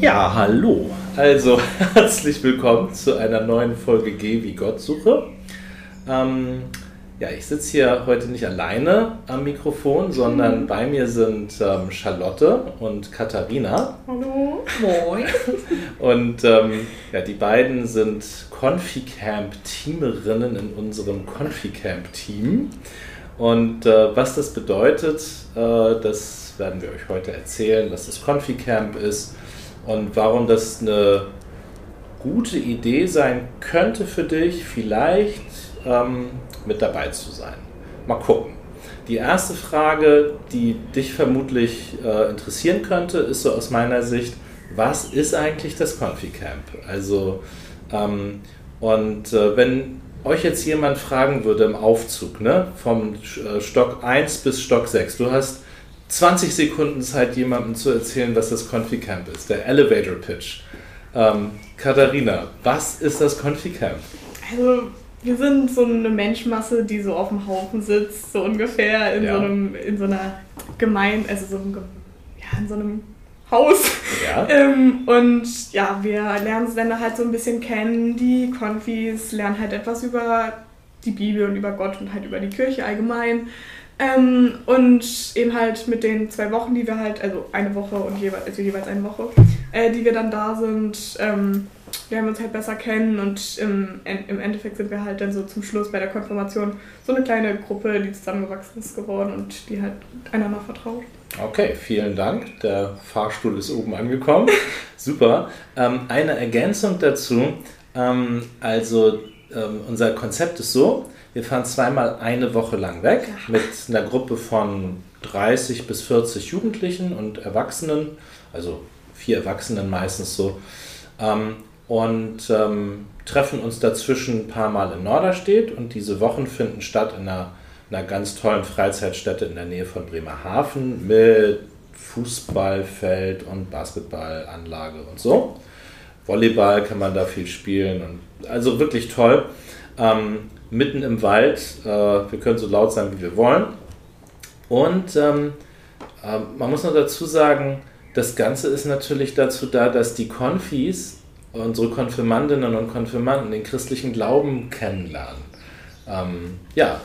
Ja, hallo. Also herzlich willkommen zu einer neuen Folge Geh wie Gottsuche. Ähm, ja, ich sitze hier heute nicht alleine am Mikrofon, sondern mhm. bei mir sind ähm, Charlotte und Katharina. Hallo. Moin. Und ähm, ja, die beiden sind Conficamp-Teamerinnen in unserem Conficamp-Team. Und äh, was das bedeutet, äh, das werden wir euch heute erzählen, was das Conficamp ist und warum das eine gute Idee sein könnte für dich, vielleicht ähm, mit dabei zu sein. Mal gucken. Die erste Frage, die dich vermutlich äh, interessieren könnte, ist so aus meiner Sicht, was ist eigentlich das Confi-Camp? Also, ähm, und äh, wenn euch jetzt jemand fragen würde im Aufzug, ne, vom äh, Stock 1 bis Stock 6, du hast 20 Sekunden Zeit, jemandem zu erzählen, was das Confi-Camp ist, der Elevator Pitch. Ähm, Katharina, was ist das Confi-Camp? Also, wir sind so eine Menschmasse, die so auf dem Haufen sitzt, so ungefähr in, ja. so, einem, in so einer Gemeinde, also so einem, ja, in so einem Haus. Ja. ähm, und ja, wir lernen es dann halt so ein bisschen kennen, die Konfis, lernen halt etwas über die Bibel und über Gott und halt über die Kirche allgemein. Ähm, und eben halt mit den zwei Wochen, die wir halt, also eine Woche und jeweils, also jeweils eine Woche, äh, die wir dann da sind, ähm, lernen wir uns halt besser kennen und im, im Endeffekt sind wir halt dann so zum Schluss bei der Konfirmation so eine kleine Gruppe, die zusammengewachsen ist geworden und die halt einander vertraut. Okay, vielen Dank. Der Fahrstuhl ist oben angekommen. Super. Ähm, eine Ergänzung dazu. Ähm, also ähm, unser Konzept ist so, wir fahren zweimal eine Woche lang weg mit einer Gruppe von 30 bis 40 Jugendlichen und Erwachsenen, also vier Erwachsenen meistens so. Ähm, und ähm, treffen uns dazwischen ein paar Mal in Norderstedt und diese Wochen finden statt in einer, einer ganz tollen Freizeitstätte in der Nähe von Bremerhaven mit Fußballfeld und Basketballanlage und so. Volleyball kann man da viel spielen und also wirklich toll. Ähm, mitten im Wald, äh, wir können so laut sein, wie wir wollen. Und ähm, äh, man muss noch dazu sagen, das Ganze ist natürlich dazu da, dass die Konfis unsere Konfirmandinnen und Konfirmanden den christlichen Glauben kennenlernen. Ähm, ja,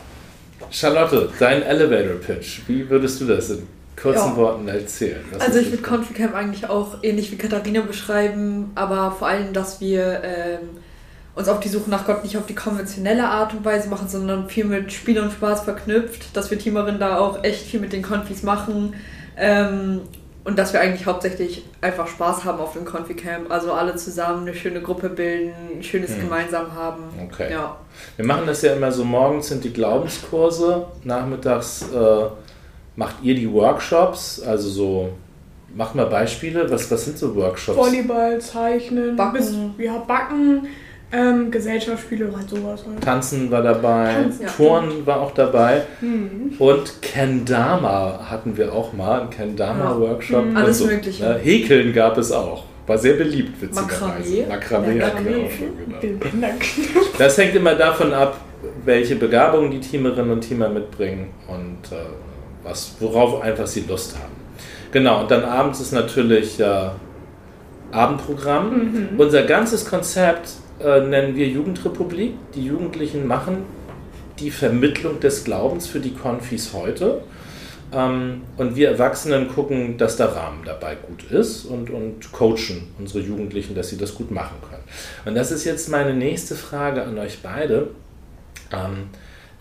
Charlotte, dein Elevator Pitch, wie würdest du das kurzen ja. Worten erzählen? Was also ich würde Conficamp eigentlich auch ähnlich wie Katharina beschreiben, aber vor allem, dass wir ähm, uns auf die Suche nach Gott nicht auf die konventionelle Art und Weise machen, sondern viel mit Spiel und Spaß verknüpft, dass wir Teamerinnen da auch echt viel mit den Konfis machen ähm, und dass wir eigentlich hauptsächlich einfach Spaß haben auf dem Confi-Camp. Also alle zusammen eine schöne Gruppe bilden, ein schönes hm. gemeinsam haben. Okay. Ja. Wir machen das ja immer so, morgens sind die Glaubenskurse, nachmittags äh, macht ihr die Workshops, also so, macht mal Beispiele, was, was sind so Workshops? Volleyball, Zeichnen, Backen. Bis, ja, Backen, ähm, Gesellschaftsspiele, halt sowas halt. Tanzen war dabei, Tanzen, ja. Turnen war auch dabei mhm. und Kendama hatten wir auch mal, ein Kendama-Workshop. Mhm. Alles so. Mögliche. Äh, Häkeln gab es auch. War sehr beliebt, witzigerweise. Makramee. Ja, hatten wir auch schon, genau. Das hängt immer davon ab, welche Begabungen die Teamerinnen und Teamer mitbringen und äh, was, worauf einfach sie Lust haben. Genau, und dann abends ist natürlich äh, Abendprogramm. Mhm. Unser ganzes Konzept äh, nennen wir Jugendrepublik. Die Jugendlichen machen die Vermittlung des Glaubens für die Konfis heute. Ähm, und wir Erwachsenen gucken, dass der Rahmen dabei gut ist und, und coachen unsere Jugendlichen, dass sie das gut machen können. Und das ist jetzt meine nächste Frage an euch beide. Ähm,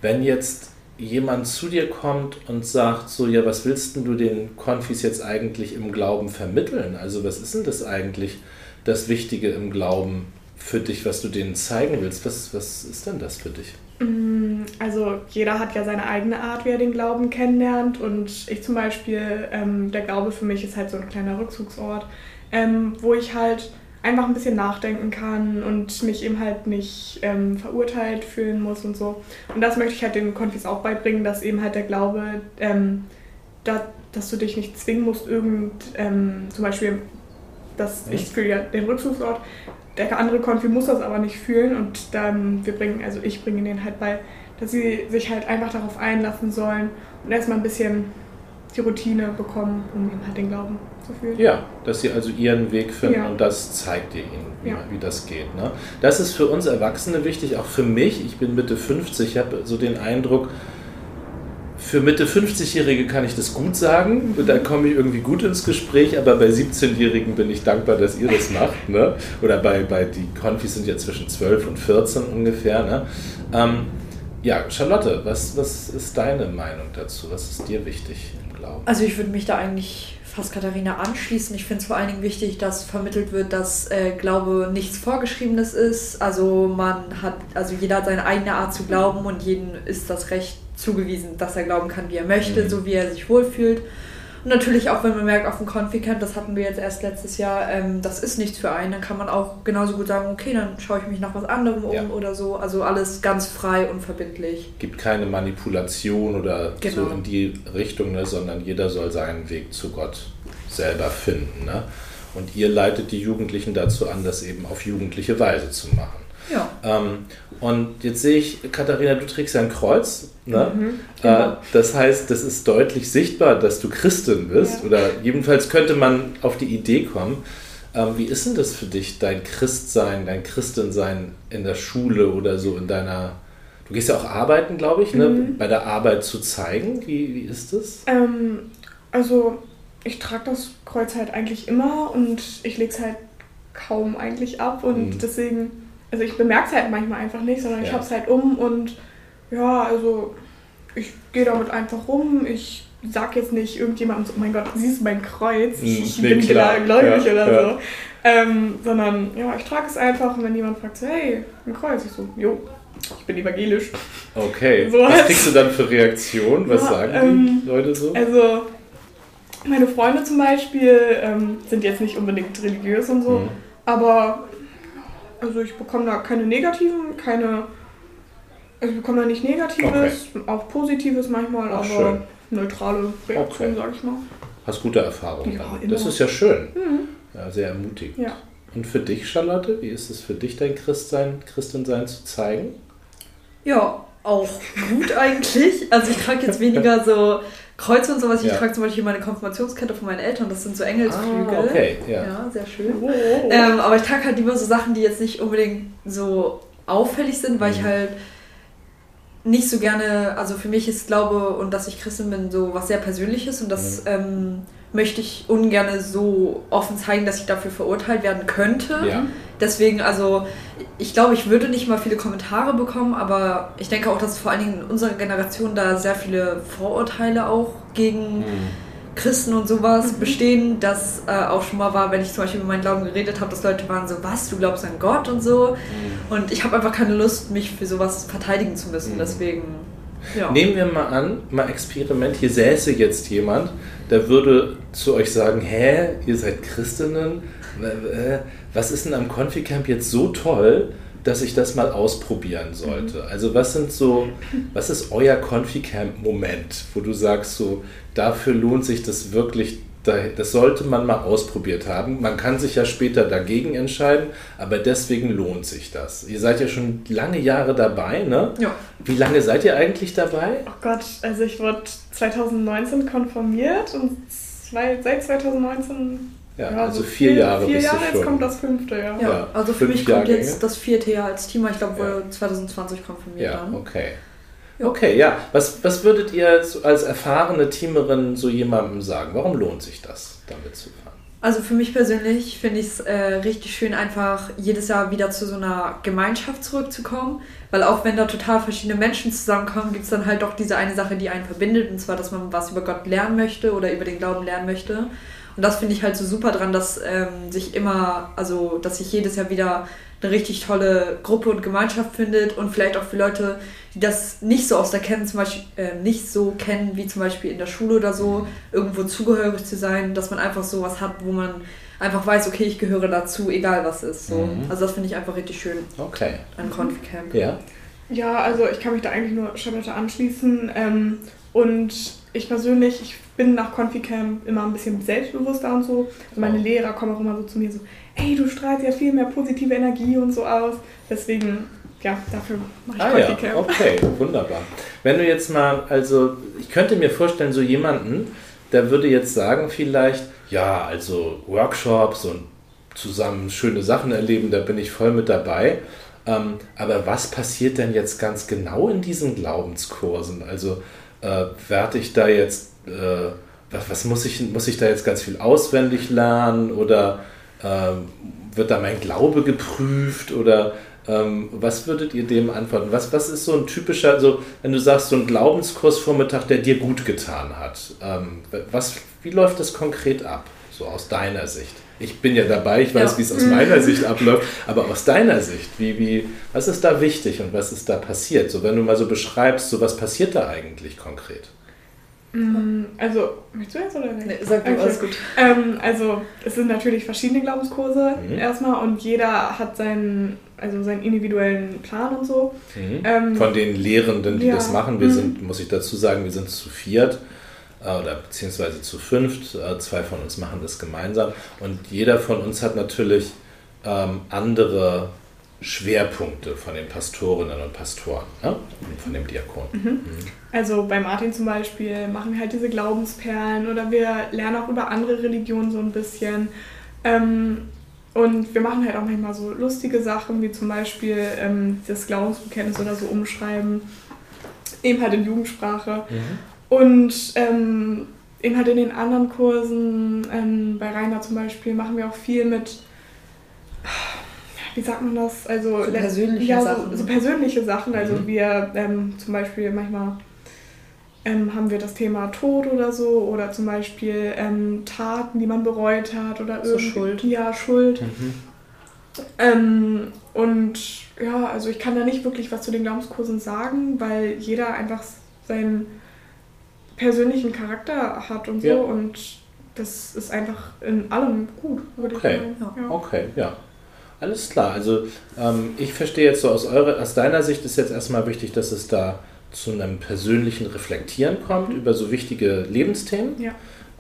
wenn jetzt jemand zu dir kommt und sagt so, ja, was willst du den Konfis jetzt eigentlich im Glauben vermitteln? Also was ist denn das eigentlich, das Wichtige im Glauben für dich, was du denen zeigen willst? Was, was ist denn das für dich? Mm, also jeder hat ja seine eigene Art, wie er den Glauben kennenlernt. Und ich zum Beispiel, ähm, der Glaube für mich ist halt so ein kleiner Rückzugsort, ähm, wo ich halt einfach ein bisschen nachdenken kann und mich eben halt nicht ähm, verurteilt fühlen muss und so. Und das möchte ich halt den Konfis auch beibringen, dass eben halt der Glaube, ähm, da, dass du dich nicht zwingen musst, irgend, ähm, zum Beispiel, dass ich fühle ja den Rückzugsort, der andere Konfi muss das aber nicht fühlen und dann, wir bringen, also ich bringe denen halt bei, dass sie sich halt einfach darauf einlassen sollen und erstmal ein bisschen die Routine bekommen, um ihm halt den Glauben zu fühlen. Ja, dass sie also ihren Weg finden ja. und das zeigt ihr ihnen, wie, ja. wie das geht. Ne? Das ist für uns Erwachsene wichtig, auch für mich. Ich bin Mitte 50, ich habe so den Eindruck, für Mitte 50-Jährige kann ich das gut sagen, da komme ich irgendwie gut ins Gespräch, aber bei 17-Jährigen bin ich dankbar, dass ihr das macht. Ne? Oder bei, bei die Konfis sind ja zwischen 12 und 14 ungefähr. Ne? Ähm, ja, Charlotte, was, was ist deine Meinung dazu? Was ist dir wichtig im Glauben? Also ich würde mich da eigentlich fast Katharina anschließen. Ich finde es vor allen Dingen wichtig, dass vermittelt wird, dass äh, Glaube nichts Vorgeschriebenes ist. Also man hat, also jeder hat seine eigene Art zu glauben und jedem ist das Recht zugewiesen, dass er glauben kann, wie er möchte, mhm. so wie er sich wohlfühlt. Und natürlich auch, wenn man merkt, auf dem Confi-Camp, das hatten wir jetzt erst letztes Jahr, ähm, das ist nichts für einen, dann kann man auch genauso gut sagen, okay, dann schaue ich mich nach was anderem um ja. oder so. Also alles ganz frei und verbindlich. Gibt keine Manipulation oder genau. so in die Richtung, ne, sondern jeder soll seinen Weg zu Gott selber finden. Ne? Und ihr leitet die Jugendlichen dazu an, das eben auf jugendliche Weise zu machen. Ja. Ähm, und jetzt sehe ich, Katharina, du trägst ja ein Kreuz. Ne? Mhm, genau. äh, das heißt, das ist deutlich sichtbar, dass du Christin bist. Ja. Oder jedenfalls könnte man auf die Idee kommen. Ähm, wie ist denn das für dich, dein Christsein, dein Christensein in der Schule oder so in deiner. Du gehst ja auch arbeiten, glaube ich, ne? Mhm. bei der Arbeit zu zeigen. Wie, wie ist das? Ähm, also, ich trage das Kreuz halt eigentlich immer und ich lege es halt kaum eigentlich ab und mhm. deswegen also ich bemerke es halt manchmal einfach nicht, sondern ja. ich habe es halt um und ja, also ich gehe damit einfach rum. Ich sag jetzt nicht irgendjemandem so, oh mein Gott, siehst du mein Kreuz? Ich, hm, ich bin klar gläubig ja, oder ja. so. Ähm, sondern ja, ich trage es einfach und wenn jemand fragt so, hey, ein Kreuz, ich so, jo, ich bin evangelisch. Okay. So Was kriegst du dann für Reaktionen? Was ja, sagen ähm, die Leute so? Also, meine Freunde zum Beispiel ähm, sind jetzt nicht unbedingt religiös und so, mhm. aber also ich bekomme da keine negativen, keine. Also ich bekomme da nicht Negatives, okay. auch Positives manchmal, Ach, aber schön. neutrale Reaktionen, okay. sag ich mal. Hast gute Erfahrungen ja, damit. Das ist ja schön. Mhm. Ja, sehr ermutigend. Ja. Und für dich, Charlotte, wie ist es für dich, dein Christsein, Christensein zu zeigen? Ja, auch gut eigentlich. Also ich trage jetzt weniger so Kreuze und sowas. Ich ja. trage zum Beispiel meine Konfirmationskette von meinen Eltern. Das sind so Engelsflügel. Ah, okay, ja. ja sehr schön. Oh, oh, oh. Ähm, aber ich trage halt lieber so Sachen, die jetzt nicht unbedingt so auffällig sind, weil mhm. ich halt nicht so gerne, also für mich ist Glaube und dass ich Christin bin so was sehr Persönliches und das mhm. ähm, möchte ich ungern so offen zeigen, dass ich dafür verurteilt werden könnte. Ja. Deswegen, also ich glaube, ich würde nicht mal viele Kommentare bekommen, aber ich denke auch, dass vor allen Dingen in unserer Generation da sehr viele Vorurteile auch gegen mhm. Christen und sowas mhm. bestehen, das äh, auch schon mal war, wenn ich zum Beispiel über meinen Glauben geredet habe, dass Leute waren so, was, du glaubst an Gott und so. Mhm. Und ich habe einfach keine Lust, mich für sowas verteidigen zu müssen. Mhm. Deswegen. Ja. Nehmen wir mal an, mal Experiment, hier säße jetzt jemand, der würde zu euch sagen, hä, ihr seid Christinnen, was ist denn am Confi-Camp jetzt so toll, dass ich das mal ausprobieren sollte? Mhm. Also was sind so, was ist euer Confi-Camp-Moment, wo du sagst so, dafür lohnt sich das wirklich, das sollte man mal ausprobiert haben. Man kann sich ja später dagegen entscheiden, aber deswegen lohnt sich das. Ihr seid ja schon lange Jahre dabei, ne? Ja. Wie lange seid ihr eigentlich dabei? Oh Gott, also ich wurde 2019 konformiert und seit 2019 ja, ja also vier, vier Jahre. Vier Jahre, jetzt kommt das fünfte Jahr. Ja, ja also für mich kommt jetzt das vierte Jahr als Team. Ich glaube, ja. 2020 konfirmiert ja, dann. Okay. Okay, ja. Was, was würdet ihr als erfahrene Teamerin so jemandem sagen? Warum lohnt sich das, damit zu fahren? Also für mich persönlich finde ich es äh, richtig schön, einfach jedes Jahr wieder zu so einer Gemeinschaft zurückzukommen. Weil auch wenn da total verschiedene Menschen zusammenkommen, gibt es dann halt doch diese eine Sache, die einen verbindet. Und zwar, dass man was über Gott lernen möchte oder über den Glauben lernen möchte. Und das finde ich halt so super dran, dass ähm, sich immer, also dass sich jedes Jahr wieder eine richtig tolle Gruppe und Gemeinschaft findet und vielleicht auch für Leute, die das nicht so aus der kennen, zum Beispiel äh, nicht so kennen wie zum Beispiel in der Schule oder so, irgendwo zugehörig zu sein, dass man einfach so was hat, wo man einfach weiß, okay, ich gehöre dazu, egal was ist. So. Mhm. Also das finde ich einfach richtig schön okay. an Confi-Camp. Ja. Ja, also ich kann mich da eigentlich nur Charlotte anschließen. Ähm, und ich persönlich, ich bin nach Confi-Camp immer ein bisschen selbstbewusster und so. Also meine Lehrer kommen auch immer so zu mir so, ey, du strahlst ja viel mehr positive Energie und so aus. Deswegen, ja, dafür mache ich ah, Confi-Camp. Ja, okay, wunderbar. Wenn du jetzt mal, also ich könnte mir vorstellen, so jemanden, der würde jetzt sagen vielleicht, ja, also Workshops und zusammen schöne Sachen erleben, da bin ich voll mit dabei. Ähm, aber was passiert denn jetzt ganz genau in diesen Glaubenskursen? Also äh, werde ich da jetzt, äh, was, was, muss, ich, muss ich da jetzt ganz viel auswendig lernen oder äh, wird da mein Glaube geprüft oder ähm, was würdet ihr dem antworten? Was, was ist so ein typischer, also wenn du sagst, so ein Glaubenskursvormittag, der dir gut getan hat, ähm, was, wie läuft das konkret ab, so aus deiner Sicht? Ich bin ja dabei, ich weiß, ja. wie es aus meiner Sicht abläuft, aber aus deiner Sicht, wie, wie, was ist da wichtig und was ist da passiert? So, wenn du mal so beschreibst, so was passiert da eigentlich konkret? Mm, also, möchtest du jetzt oder nicht? Nee, sag du, okay. alles gut. Ähm, also, es sind natürlich verschiedene Glaubenskurse mhm. erstmal und jeder hat seinen, also seinen individuellen Plan und so. Mhm. Ähm, Von den Lehrenden, die ja. das machen, wir mhm. sind, muss ich dazu sagen, wir sind zu viert äh, oder beziehungsweise zu fünft. Äh, zwei von uns machen das gemeinsam und jeder von uns hat natürlich ähm, andere Schwerpunkte von den Pastorinnen und Pastoren, ne? von dem Diakon. Mhm. Mhm. Also bei Martin zum Beispiel machen wir halt diese Glaubensperlen oder wir lernen auch über andere Religionen so ein bisschen. Ähm, und wir machen halt auch manchmal so lustige Sachen, wie zum Beispiel ähm, das Glaubensbekenntnis oder so umschreiben. Eben halt in Jugendsprache. Mhm. Und ähm, eben halt in den anderen Kursen, bei Rainer zum Beispiel, machen wir auch viel mit wie sagt man das? Also so persönliche ja, Sachen. So, so, persönliche Sachen. Also mhm. wir ähm, zum Beispiel manchmal ähm, haben wir das Thema Tod oder so oder zum Beispiel ähm, Taten, die man bereut hat oder so Schuld. Ja, Schuld. Mhm. Ähm, und ja, also ich kann da nicht wirklich was zu den Glaubenskursen sagen, weil jeder einfach seinen persönlichen Charakter hat und ja. so und das ist einfach in allem gut, würde okay. ich sagen. Ja. Okay, ja. Alles klar. Also ähm, ich verstehe jetzt so aus, eurer, aus deiner Sicht ist jetzt erstmal wichtig, dass es da zu einem persönlichen Reflektieren kommt mhm. über so wichtige Lebensthemen. Ja.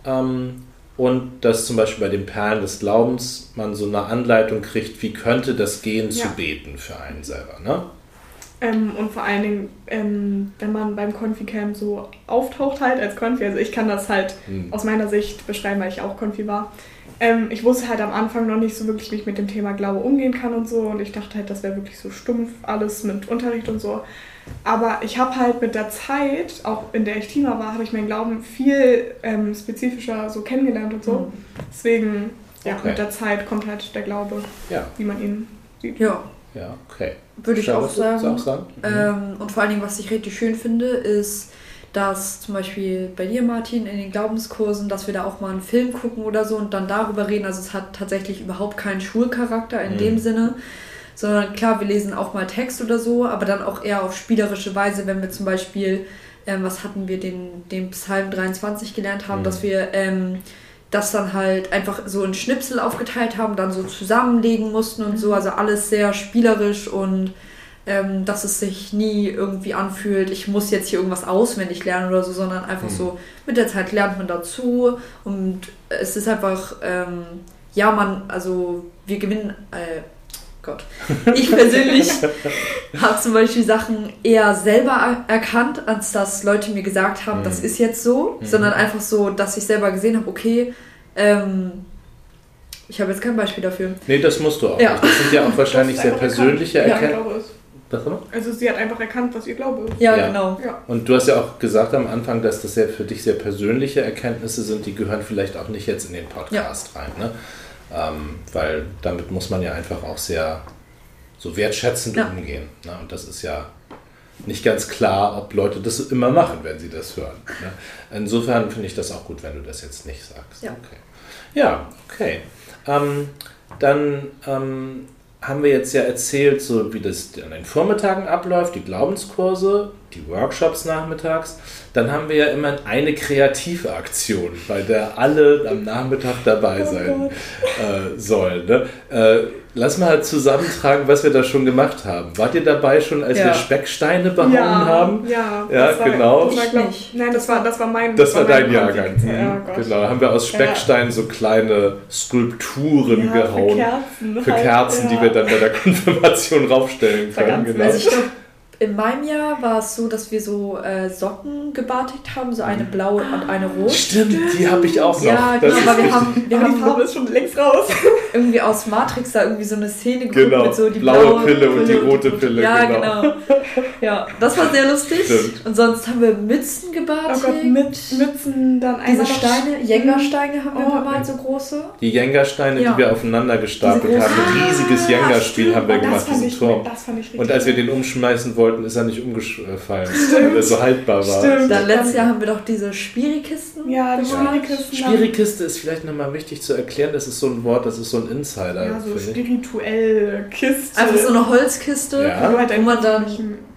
Ähm, und dass zum Beispiel bei den Perlen des Glaubens man so eine Anleitung kriegt, wie könnte das gehen ja. zu beten für einen selber. Ne? Ähm, und vor allen Dingen, ähm, wenn man beim Confi-Camp so auftaucht halt als Confi, also ich kann das halt hm. aus meiner Sicht beschreiben, weil ich auch Confi war, ähm, ich wusste halt am Anfang noch nicht so wirklich, wie ich mit dem Thema Glaube umgehen kann und so. Und ich dachte halt, das wäre wirklich so stumpf alles mit Unterricht und so. Aber ich habe halt mit der Zeit, auch in der ich Teamer war, habe ich meinen Glauben viel ähm, spezifischer so kennengelernt und so. Mhm. Deswegen, ja, okay. mit der Zeit kommt halt der Glaube, ja. wie man ihn sieht. Ja. Ja, okay. Würde ich auch sagen. Auch sagen? Ähm, und vor allen Dingen, was ich richtig schön finde, ist, dass zum Beispiel bei dir, Martin, in den Glaubenskursen, dass wir da auch mal einen Film gucken oder so und dann darüber reden. Also es hat tatsächlich überhaupt keinen Schulcharakter in mhm. dem Sinne, sondern klar, wir lesen auch mal Text oder so, aber dann auch eher auf spielerische Weise, wenn wir zum Beispiel, ähm, was hatten wir, den, den Psalm 23 gelernt haben, mhm. dass wir ähm, das dann halt einfach so in Schnipsel aufgeteilt haben, dann so zusammenlegen mussten und so, mhm. also alles sehr spielerisch und ähm, dass es sich nie irgendwie anfühlt, ich muss jetzt hier irgendwas auswendig lernen oder so, sondern einfach mhm. so, mit der Zeit lernt man dazu und es ist einfach, ähm, ja, man, also wir gewinnen, äh, Gott. Ich persönlich habe zum Beispiel Sachen eher selber erkannt, als dass Leute mir gesagt haben, mhm. das ist jetzt so, mhm. sondern einfach so, dass ich selber gesehen habe, okay, ähm, ich habe jetzt kein Beispiel dafür. Nee, das musst du auch. Ja. Das sind ja auch wahrscheinlich sehr persönliche Erkenntnisse. Immer? Also sie hat einfach erkannt, was ihr Glaube ist. Ja, ja. genau. Ja. Und du hast ja auch gesagt am Anfang, dass das ja für dich sehr persönliche Erkenntnisse sind, die gehören vielleicht auch nicht jetzt in den Podcast ja. rein. Ne? Ähm, weil damit muss man ja einfach auch sehr so wertschätzend ja. umgehen. Ne? Und das ist ja nicht ganz klar, ob Leute das immer machen, wenn sie das hören. Ne? Insofern finde ich das auch gut, wenn du das jetzt nicht sagst. Ja, okay. Ja, okay. Ähm, dann ähm, haben wir jetzt ja erzählt, so wie das an den Vormittagen abläuft, die Glaubenskurse, die Workshops nachmittags. Dann haben wir ja immer eine kreative Aktion, bei der alle am Nachmittag dabei oh sein äh, sollen. Ne? Äh, lass mal zusammentragen, was wir da schon gemacht haben. Wart ihr dabei schon, als ja. wir Specksteine behauen ja, haben? Ja, ja das war, genau. Das war, glaub, nein, das war, das war mein Das war, war dein Jahrgang. Mhm. Oh genau, haben wir aus Specksteinen so kleine Skulpturen gehauen. Für Kerzen, für Kerzen halt, die wir dann bei der Konfirmation raufstellen können. Genau. Also ich glaub, in meinem Jahr war es so, dass wir so äh, Socken gebartigt haben, so eine blaue und eine rot. Stimmt, die habe ich auch noch. Ja, genau, aber wir haben, wir haben die Farbe ist schon längst raus. irgendwie aus Matrix da irgendwie so eine Szene geguckt genau. mit so die blaue, blaue Pille, Pille, und die rote Pille. Ja, genau. genau. Ja, das war sehr lustig. Stimmt. Und sonst haben wir Mützen gebartigt. Oh Gott, mit Mützen dann Diese Steine, Jenga-Steine haben wir oh, mal so große. Die Jenga-Steine, ja. die wir aufeinander gestapelt haben. Ein riesiges Jenga-Spiel haben wir oh, gemacht, diesen Turm. Und als wir den umschmeißen wollten, ist er nicht umgefallen, weil er so haltbar war. Stimmt. Dann letztes Jahr haben wir doch diese Spirikisten. Ja, die Spirikisten. Spirikiste ist vielleicht nochmal wichtig zu erklären. Das ist so ein Wort, das ist so ein Insider. Ja, so spirituell Kiste. Einfach so eine Holzkiste, ja. wo man dann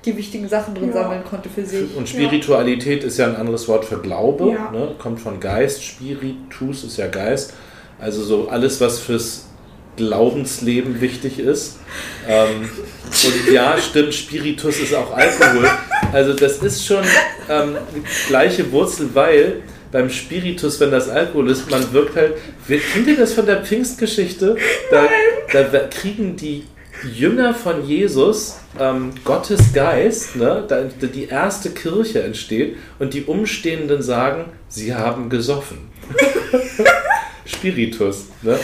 die wichtigen Sachen drin ja. sammeln konnte für sich. Und Spiritualität ja. ist ja ein anderes Wort für Glaube, ja. ne? kommt von Geist. Spiritus ist ja Geist. Also so alles, was fürs Glaubensleben wichtig ist. Ähm, und ja, stimmt, Spiritus ist auch Alkohol. Also das ist schon ähm, gleiche Wurzel, weil beim Spiritus, wenn das Alkohol ist, man wirkt halt. Kennt ihr das von der Pfingstgeschichte? Da, da kriegen die Jünger von Jesus ähm, Gottes Geist, ne, da die erste Kirche entsteht und die Umstehenden sagen, sie haben gesoffen. Spiritus. Ne?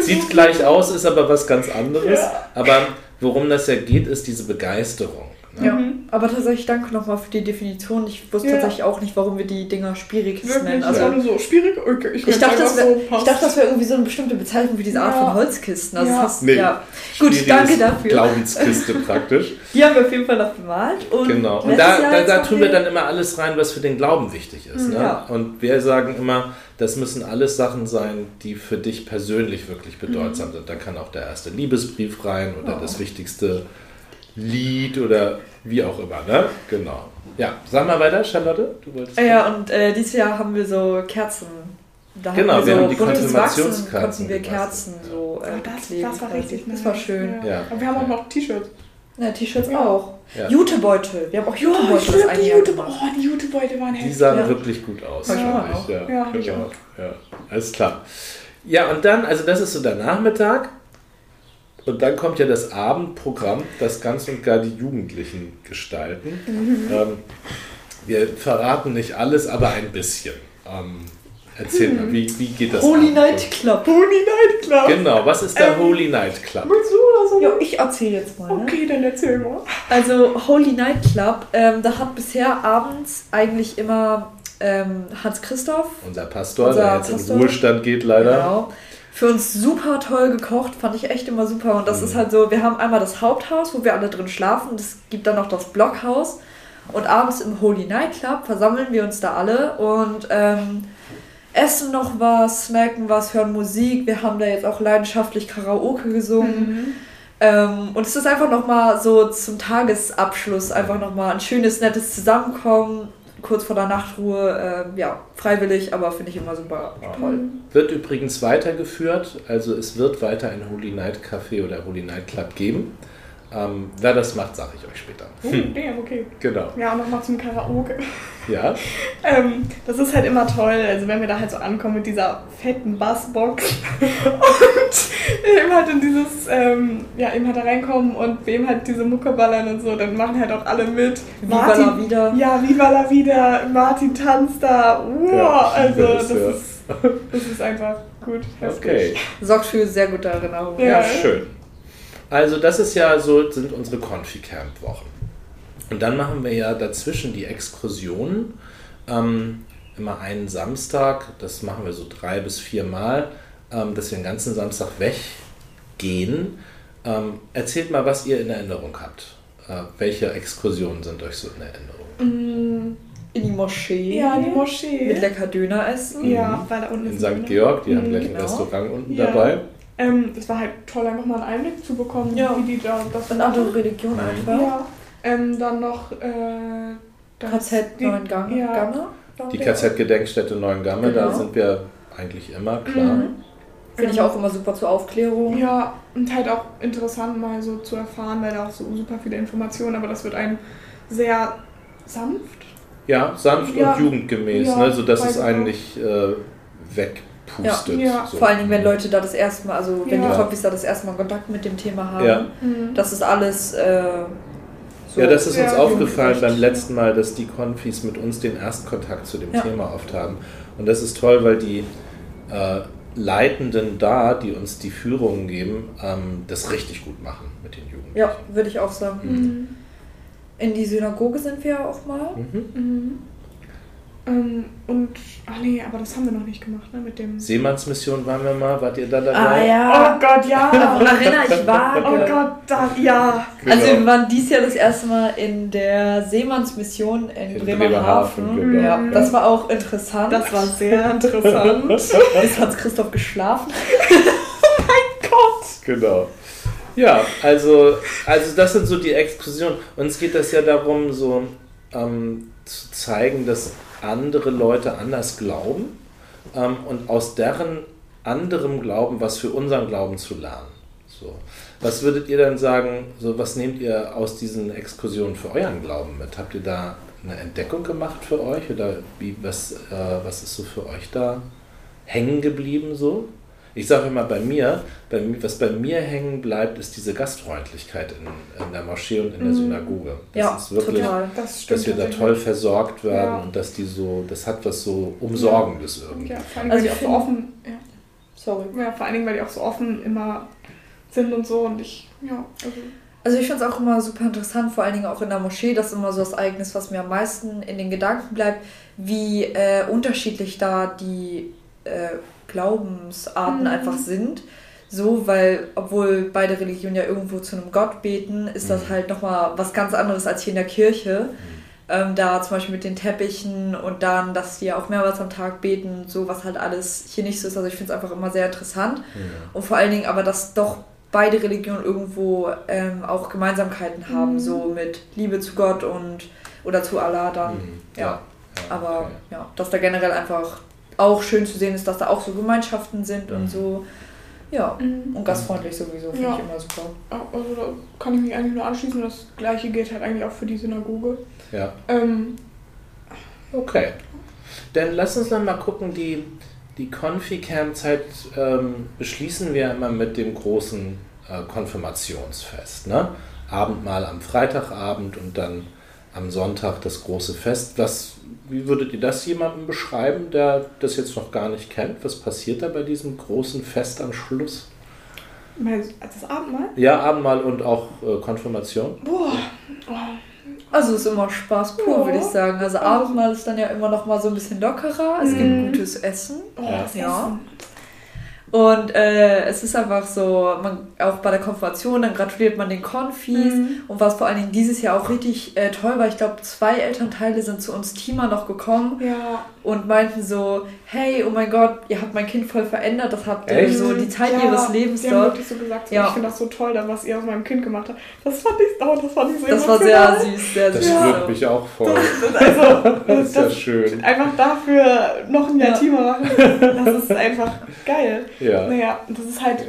Sieht gleich aus, ist aber was ganz anderes. Ja. Aber worum das ja geht, ist diese Begeisterung. Ne? Ja, mhm. aber tatsächlich danke nochmal für die Definition. Ich wusste ja. tatsächlich auch nicht, warum wir die Dinger Spirikisten nennen. Also, ja. so, schwierig? Okay, ich, ich, dachte, das wär, so ich dachte, das wäre irgendwie so eine bestimmte Bezeichnung für diese Art ja. von Holzkisten. Also ja. Das, nee. ja. Gut, danke dafür. Glaubenskiste praktisch. Die haben wir auf jeden Fall noch bemalt. Und genau. Und da, da, da tun wir dann immer alles rein, was für den Glauben wichtig ist. Mhm, ne? Und wir sagen immer, das müssen alles Sachen sein, die für dich persönlich wirklich bedeutsam mhm. sind. Da kann auch der erste Liebesbrief rein oder oh. das wichtigste Lied oder wie auch immer, ne? Genau. Ja, sag mal weiter, Charlotte. Du wolltest ja, und äh, dieses Jahr haben wir so Kerzen. Da genau, wir, wir so haben die Konfirmationskerzen. konnten wir Kerzen so äh, oh, das, das, war richtig Das war schön. Ja. ja. Aber wir haben auch noch T-Shirts. Ja, T-Shirts ja. auch. Ja. Jutebeutel. Wir haben auch Jutebeutel. Oh, das die Jute oh, die Jutebeutel waren heftig. Die sahen ja. wirklich gut aus. Ja, ich. Ja, ja, genau. ich auch. ja, alles klar. Ja, und dann, also das ist so der Nachmittag. Und dann kommt ja das Abendprogramm, das ganz und gar die Jugendlichen gestalten. Mhm. Ähm, wir verraten nicht alles, aber ein bisschen. Ähm, erzähl mhm. mal, wie, wie geht das Holy ab? Night Club. Holy Night Club. Genau, was ist der ähm, Holy Night Club? Willst du oder so? Ja, ich erzähle jetzt mal. Ne? Okay, dann erzähl mal. Also Holy Night Club, ähm, da hat bisher abends eigentlich immer ähm, Hans Christoph, unser Pastor, unser der jetzt Pastor, in Ruhestand geht leider. Genau für uns super toll gekocht, fand ich echt immer super. Und das mhm. ist halt so, wir haben einmal das Haupthaus, wo wir alle drin schlafen. Es gibt dann noch das Blockhaus. Und abends im Holy Night Club versammeln wir uns da alle und ähm, essen noch was, snacken was, hören Musik. Wir haben da jetzt auch leidenschaftlich Karaoke gesungen. Mhm. Ähm, und es ist einfach nochmal so zum Tagesabschluss einfach nochmal ein schönes, nettes Zusammenkommen kurz vor der Nachtruhe, äh, ja, freiwillig, aber finde ich immer super toll. Wird übrigens weitergeführt, also es wird weiter ein Holy Night Café oder Holy Night Club geben. Ähm, wer das macht, sage ich euch später. Oh, hm. damn, okay. Genau. Ja, und nochmal zum Karaoke. Ja. ähm, das ist halt immer toll, also wenn wir da halt so ankommen mit dieser fetten Bassbox und eben halt in dieses, ähm, ja, eben halt da reinkommen und wem halt diese Mucke ballern und so, dann machen halt auch alle mit. Viva Martin, la vida. Ja, Viva la vida, Martin tanzt da. Wow, ja, also das, ja. ist, das ist einfach gut. Okay. Sorgt für sehr gute Erinnerungen. Ja, ja schön. Also das ist ja so, sind unsere Confi-Camp-Wochen. Und dann machen wir ja dazwischen die Exkursionen. Ähm, immer einen Samstag, das machen wir so drei bis vier Mal, ähm, dass wir den ganzen Samstag weggehen. Ähm, erzählt mal, was ihr in Erinnerung habt. Äh, welche Exkursionen sind euch so in Erinnerung? Mm, in die Moschee. Ja, in die Moschee. Mit lecker Döner essen. Ja, weil da unten In St. Georg, die haben gleich genau. ein Restaurant unten ja. dabei. Ähm, es war halt toll, einfach mal einen Einblick zu bekommen, ja. wie die da das Eine andere Religion einfach. Ja. Ähm, dann noch äh, KZ Neuengamme. Ja, die KZ-Gedenkstätte Neuengamme, genau. da sind wir eigentlich immer, klar. Mhm. Finde ich auch immer super zur Aufklärung. Ja, und halt auch interessant mal so zu erfahren, weil da auch so super viele Informationen, aber das wird einem sehr sanft. Ja, sanft ja. und jugendgemäß, ja, ne, sodass es einen nicht äh, weg pustet. Ja. So. Vor allen Dingen, wenn Leute da das erste Mal, also wenn ja. die Profis da das erste Mal Kontakt mit dem Thema haben, ja. Mhm. das ist alles äh, So. Ja, das ist uns ja, aufgefallen beim letzten Mal, dass die Konfis mit uns den Erstkontakt zu dem ja. Thema oft haben. Und das ist toll, weil die äh, Leitenden da, die uns die Führungen geben, ähm, das richtig gut machen mit den Jugendlichen. Ja, würde ich auch sagen. Mhm. In die Synagoge sind wir ja auch mal. Mhm. Ähm, und, ach nee, aber das haben wir noch nicht gemacht, ne, mit dem... Seemannsmission waren wir mal, wart ihr da dabei? Ah ja. Oh Gott, ja. Erinnere ich vage. Oh Gott, da, ja. Genau. Also wir waren dieses Jahr das erste Mal in der Seemannsmission in, in Bremerhaven. Bremerhaven genau. Ja, das war auch interessant. Das war sehr interessant. Jetzt hat Christoph geschlafen. oh mein Gott. Genau. Ja, also, also das sind so die Exkursionen. Uns geht das ja darum, so ähm, zu zeigen, dass andere Leute anders glauben ähm, und aus deren anderem Glauben was für unseren Glauben zu lernen. So. Was würdet ihr dann sagen, so was nehmt ihr aus diesen Exkursionen für euren Glauben mit? Habt ihr da eine Entdeckung gemacht für euch oder wie, was, äh, was ist so für euch da hängen geblieben so? Ich sage immer bei mir, bei, was bei mir hängen bleibt, ist diese Gastfreundlichkeit in, in der Moschee und in der mhm. Synagoge. Das ja, ist wirklich, total. Das dass wir da toll versorgt werden ja. und dass die so, das hat was so Umsorgendes irgendwie. Ja, vor allem, also weil die auch so offen, ja. Sorry. Ja, vor allen Dingen, weil die auch so offen immer sind und so und ich, ja, also. Also ich finde es auch immer super interessant, vor allen Dingen auch in der Moschee, das ist immer so das Ereignis, was mir am meisten in den Gedanken bleibt, wie äh, unterschiedlich da die äh, Glaubensarten mhm. einfach sind. So, weil, obwohl beide Religionen ja irgendwo zu einem Gott beten, ist das mhm. halt nochmal was ganz anderes als hier in der Kirche. Mhm. Ähm, da zum Beispiel mit den Teppichen und dann, dass die ja auch mehrmals am Tag beten, so was halt alles hier nicht so ist. Also ich finde es einfach immer sehr interessant. Ja. Und vor allen Dingen aber, dass doch beide Religionen irgendwo ähm, auch Gemeinsamkeiten haben, mhm. so mit Liebe zu Gott und oder zu Allah dann. Mhm. Ja. ja. Aber okay. ja, dass da generell einfach auch schön zu sehen ist, dass da auch so Gemeinschaften sind mhm. und so. Ja, mhm. und gastfreundlich sowieso, finde ja. ich immer super. Also da kann ich mich eigentlich nur anschließen. Das gleiche gilt halt eigentlich auch für die Synagoge. Ja. Ähm, okay. Dann lass uns dann mal gucken, die, die Confi-Camp-Zeit ähm, beschließen wir immer mit dem großen äh, Konfirmationsfest. Ne? Abendmahl am Freitagabend und dann am Sonntag das große Fest. Was wie würdet ihr das jemandem beschreiben, der das jetzt noch gar nicht kennt? Was passiert da bei diesem großen Fest am Schluss? Das Abendmahl? Ja, Abendmahl und auch äh, Konfirmation. Boah. Also ist immer Spaß pur, ja. würde ich sagen. Also Abendmahl ist dann ja immer noch mal so ein bisschen lockerer. Es gibt mhm. gutes Essen. Oh, ja. ja. Und äh, es ist einfach so, man, auch bei der Konfirmation, dann gratuliert man den Konfis. Mhm. Und was vor allen Dingen dieses Jahr auch richtig äh, toll war, ich glaube, zwei Elternteile sind zu uns Teamer noch gekommen ja. und meinten so, hey, oh mein Gott, ihr habt mein Kind voll verändert, das habt ihr so die Zeit ja, ihres Lebens die dort. Haben wirklich so gesagt, so, ja. ich finde das so toll, was ihr aus meinem Kind gemacht habt. Das fand ich, oh, das fand ich so Das war sehr süß, sehr das süß. Das rührt mich auch voll. Das, also, das ist ja schön. Einfach dafür noch ein Jahr Teamer machen, das ist einfach geil. Ja. Naja, das ist halt,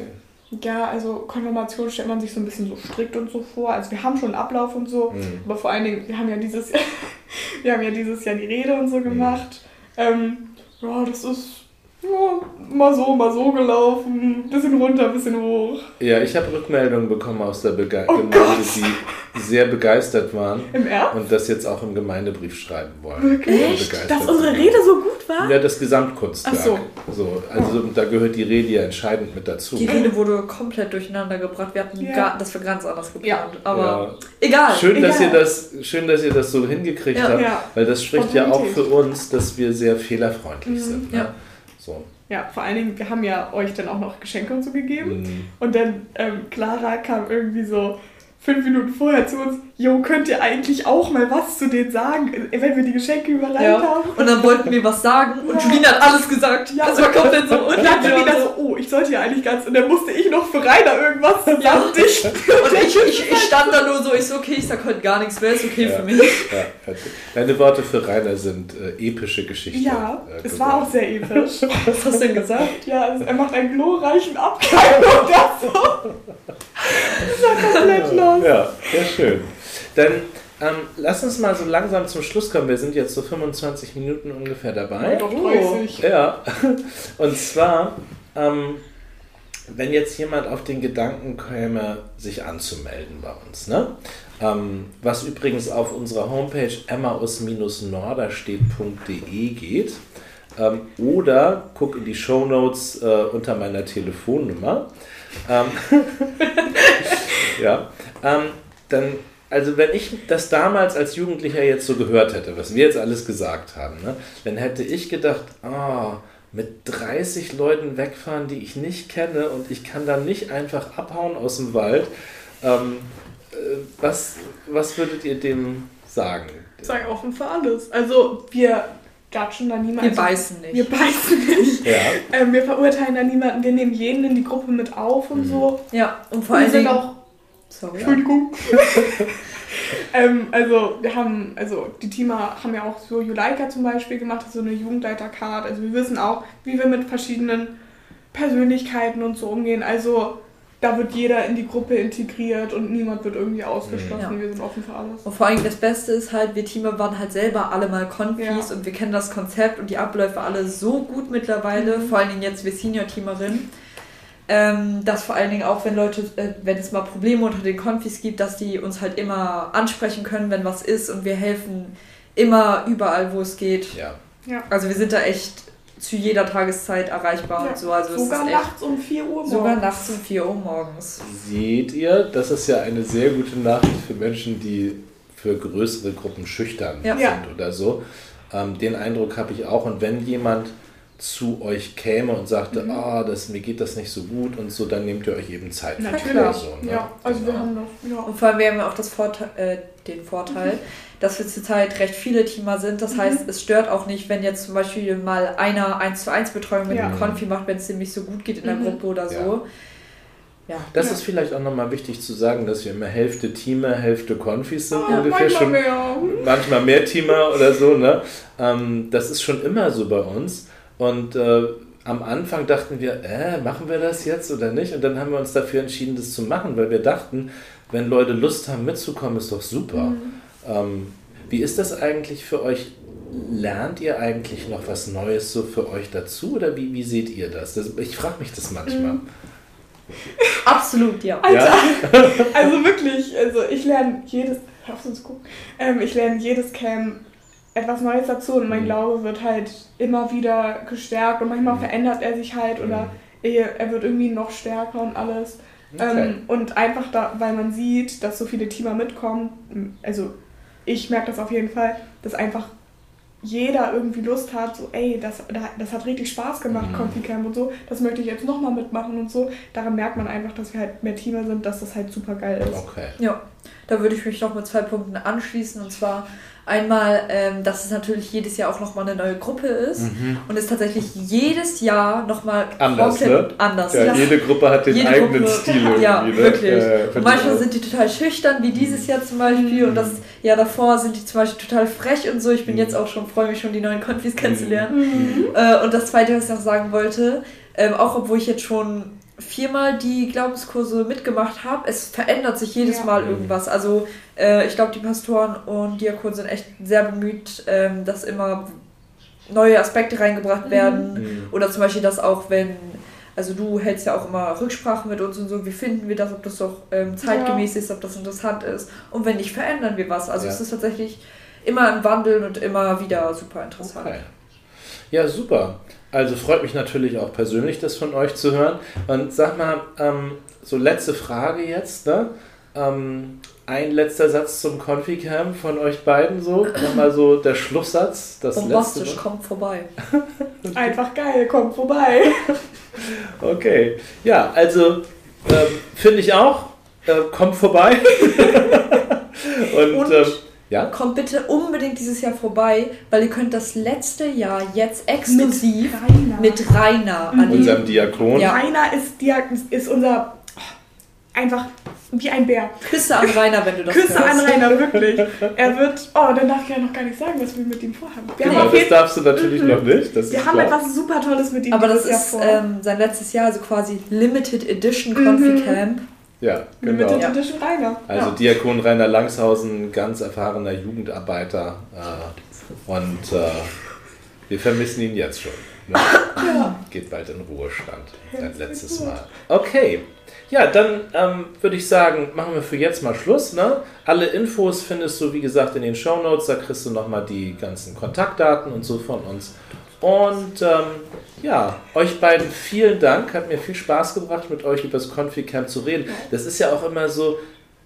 ja, also Konfirmation stellt man sich so ein bisschen so strikt und so vor. Also wir haben schon einen Ablauf und so, mhm. aber vor allen Dingen, wir haben ja dieses Jahr, wir haben ja dieses Jahr die Rede und so mhm. gemacht. Mhm. Ähm, ja, das ist ja, mal so, mal so gelaufen, bisschen runter, bisschen hoch. Ja, ich habe Rückmeldungen bekommen aus der Bege oh Gemeinde, Gott. die sehr begeistert waren. Im Ernst? Und das jetzt auch im Gemeindebrief schreiben wollen. Wirklich? Dass unsere Rede so gut war? Ja, das Gesamtkunstwerk. Ach so. so also oh. da gehört die Rede ja entscheidend mit dazu. Die Rede wurde komplett durcheinander gebracht. Wir hatten ja. gar, das war ganz anders geplant. Ja. Aber ja. egal. Schön, egal. Dass ihr das, schön, dass ihr das so hingekriegt habt, weil das spricht ja auch für uns, dass wir sehr fehlerfreundlich mhm. sind. Ne? So. Ja, vor allen Dingen, wir haben ja euch dann auch noch Geschenke und so gegeben. Mhm. Und dann ähm, Clara kam irgendwie so fünf Minuten vorher zu uns, Jo, könnt ihr eigentlich auch mal was zu denen sagen, wenn wir die Geschenke überreicht ja. haben? Und dann wollten wir was sagen und ja. Julina hat alles gesagt. Ja, das war komplett so. Und dann Julina so, oh, ich sollte ja eigentlich ganz. Und dann musste ich noch für Rainer irgendwas zusammen ja. Und ich, ich, ich, stand da nur so, ich so, okay, ich sag heute gar nichts mehr, ist okay ja. für mich. Ja. Deine Worte für Rainer sind äh, epische Geschichten. Ja, äh, es war auch sehr episch. was hast du denn gesagt? Ja, also er macht einen glorreichen Abgang oder so. Das war komplett los. Ja, sehr schön. Dann ähm, lass uns mal so langsam zum Schluss kommen. Wir sind jetzt so 25 Minuten ungefähr dabei. Doch 30. Ja. Und zwar, ähm, wenn jetzt jemand auf den Gedanken käme, sich anzumelden bei uns, ne? Ähm, was übrigens auf unserer Homepage emmaus-norderstedt.de geht. Ähm, oder guck in die Show Notes äh, unter meiner Telefonnummer. Ähm, ja, ähm, dann, also wenn ich das damals als Jugendlicher jetzt so gehört hätte, was wir jetzt alles gesagt haben, ne, dann hätte ich gedacht, oh, mit 30 Leuten wegfahren, die ich nicht kenne und ich kann dann nicht einfach abhauen aus dem Wald. Ähm, äh, was, was würdet ihr dem sagen? Ich sage offen für alles. Also wir judgen da niemanden. Wir beißen nicht. Wir beißen nicht. Ja. Ähm, wir verurteilen da niemanden. Wir nehmen jeden in die Gruppe mit auf und mhm. so. Ja, und vor allem sind auch. Sorry. Entschuldigung. ähm, also wir haben, also die Teamer haben ja auch so Juleika zum Beispiel gemacht, so eine Jugendleitercard. Also wir wissen auch, wie wir mit verschiedenen Persönlichkeiten und so umgehen. Also da wird jeder in die Gruppe integriert und niemand wird irgendwie ausgeschlossen. Ja. Wir sind offen für alles. Und vor allem das Beste ist halt, wir Teamer waren halt selber alle mal Konfis ja. und wir kennen das Konzept und die Abläufe alle so gut mittlerweile, mhm. vor allen Dingen jetzt wir Senior-Teamerinnen, ähm, dass vor allen Dingen auch, wenn Leute, äh, wenn es mal Probleme unter den Konfis gibt, dass die uns halt immer ansprechen können, wenn was ist und wir helfen immer überall, wo es geht. Ja. ja. Also wir sind da echt zu jeder Tageszeit erreichbar ja, und so. Also sogar nachts um 4 Uhr morgens. Sogar nachts um 4 Uhr morgens. Seht ihr, das ist ja eine sehr gute Nachricht für Menschen, die für größere Gruppen schüchtern ja. sind oder so. Ähm, den Eindruck habe ich auch. Und wenn jemand zu euch käme und sagte, mhm. ah, das, mir geht das nicht so gut und so, dann nehmt ihr euch eben Zeit. Natürlich. So, ne? Ja, also genau. wir haben noch. Ja. Und vor allem, wir haben ja auch das Vorteil, äh, den Vorteil, mhm dass wir zurzeit recht viele Teamer sind. Das mhm. heißt, es stört auch nicht, wenn jetzt zum Beispiel mal einer 1 zu 1 Betreuung mit ja. einem Konfi macht, wenn es dem nicht so gut geht in der mhm. Gruppe oder so. Ja. Das ja. ist vielleicht auch nochmal wichtig zu sagen, dass wir immer Hälfte Teamer, Hälfte Konfis sind oh, ungefähr manchmal schon. Mehr. Manchmal mehr Teamer oder so, ne? Ähm, das ist schon immer so bei uns. Und äh, am Anfang dachten wir, äh, machen wir das jetzt oder nicht? Und dann haben wir uns dafür entschieden, das zu machen, weil wir dachten, wenn Leute Lust haben mitzukommen, ist doch super. Mhm. Ähm, wie ist das eigentlich für euch? Lernt ihr eigentlich noch was Neues so für euch dazu oder wie, wie seht ihr das? das ich frage mich das manchmal. Mhm. Absolut, ja. Alter, ja? also wirklich, also ich lerne jedes, hör auf uns gucken, ähm, ich lerne jedes Camp etwas Neues dazu und mein mhm. Glaube wird halt immer wieder gestärkt und manchmal mhm. verändert er sich halt oder mhm. er, er wird irgendwie noch stärker und alles. Okay. Ähm, und einfach da, weil man sieht, dass so viele Teamer mitkommen, also ich merke das auf jeden Fall, dass einfach jeder irgendwie Lust hat, so, ey, das, das hat richtig Spaß gemacht, mhm. Coffee Camp und so, das möchte ich jetzt nochmal mitmachen und so. Daran merkt man einfach, dass wir halt mehr Teamer sind, dass das halt super geil ist. Okay. Ja, da würde ich mich noch mit zwei Punkten anschließen und zwar Einmal, ähm, dass es natürlich jedes Jahr auch nochmal eine neue Gruppe ist mhm. und es tatsächlich jedes Jahr nochmal anders, ne? anders ja, Jede Gruppe hat den eigenen Gruppe, Stil. Ja, ne? wirklich. Äh, manchmal sind die total schüchtern, wie dieses Jahr zum Beispiel. Mhm. Und das Jahr davor sind die zum Beispiel total frech und so. Ich bin mhm. jetzt auch schon, freue mich schon, die neuen Konfis kennenzulernen. Mhm. Äh, und das zweite, was ich noch sagen wollte, ähm, auch obwohl ich jetzt schon viermal die Glaubenskurse mitgemacht habe, es verändert sich jedes ja. Mal irgendwas. Also äh, ich glaube, die Pastoren und Diakonen sind echt sehr bemüht, ähm, dass immer neue Aspekte reingebracht werden. Mhm. Oder zum Beispiel, dass auch wenn, also du hältst ja auch immer Rücksprache mit uns und so, wie finden wir das, ob das doch ähm, zeitgemäß ja. ist, ob das interessant ist. Und wenn nicht, verändern wir was. Also ja. es ist tatsächlich immer im Wandel und immer wieder super interessant. Okay. Ja, super. Also freut mich natürlich auch persönlich, das von euch zu hören. Und sag mal, ähm, so letzte Frage jetzt, ne? Ähm, ein letzter Satz zum Confi-Camp von euch beiden so. Nochmal so der Schlusssatz. Das Bombastisch, letzte kommt vorbei. Einfach geil, kommt vorbei. okay. Ja, also ähm, finde ich auch. Äh, kommt vorbei. Und, Und ähm, ja? Kommt bitte unbedingt dieses Jahr vorbei, weil ihr könnt das letzte Jahr jetzt exklusiv mit Rainer, mit Rainer mhm. unserem Diakon. Ja. Rainer ist, Diakon, ist unser oh, einfach wie ein Bär. Küsse an Rainer, wenn du das Küsse hörst. an Rainer, wirklich. Er wird, oh, dann darf ich ja noch gar nicht sagen, was wir mit ihm vorhaben. Wir genau, das darfst du natürlich mhm. noch nicht. Das wir haben klar. etwas super Tolles mit ihm Aber das ist ähm, sein letztes Jahr, also quasi Limited Edition Confi mhm. Ja, genau. Mit Edition Rainer. Also. Diakon Rainer Langshausen, ganz erfahrener Jugendarbeiter. Äh, und äh, wir vermissen ihn jetzt schon. Ne? Ja. geht bald in Ruhestand. Dein letztes Mal. Okay. Ja, dann ähm, würde ich sagen, machen wir für jetzt mal Schluss. Ne? Alle Infos findest du, wie gesagt, in den Show Notes. Da kriegst du nochmal die ganzen Kontaktdaten und so von uns. Und ähm, ja, euch beiden vielen Dank. Hat mir viel Spaß gebracht, mit euch über das Confi-Camp zu reden. Das ist ja auch immer so,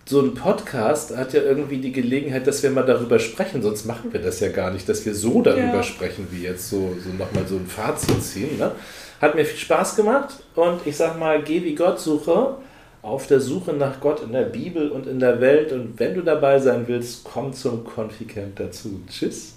so ein Podcast hat ja irgendwie die Gelegenheit, dass wir mal darüber sprechen, sonst machen wir das ja gar nicht, dass wir so darüber ja. sprechen, wie jetzt so, so nochmal so ein Fazit ziehen. Ne? Hat mir viel Spaß gemacht und ich sag mal, geh wie Gott suche, auf der Suche nach Gott in der Bibel und in der Welt und wenn du dabei sein willst, komm zum Confi-Camp dazu. Tschüss.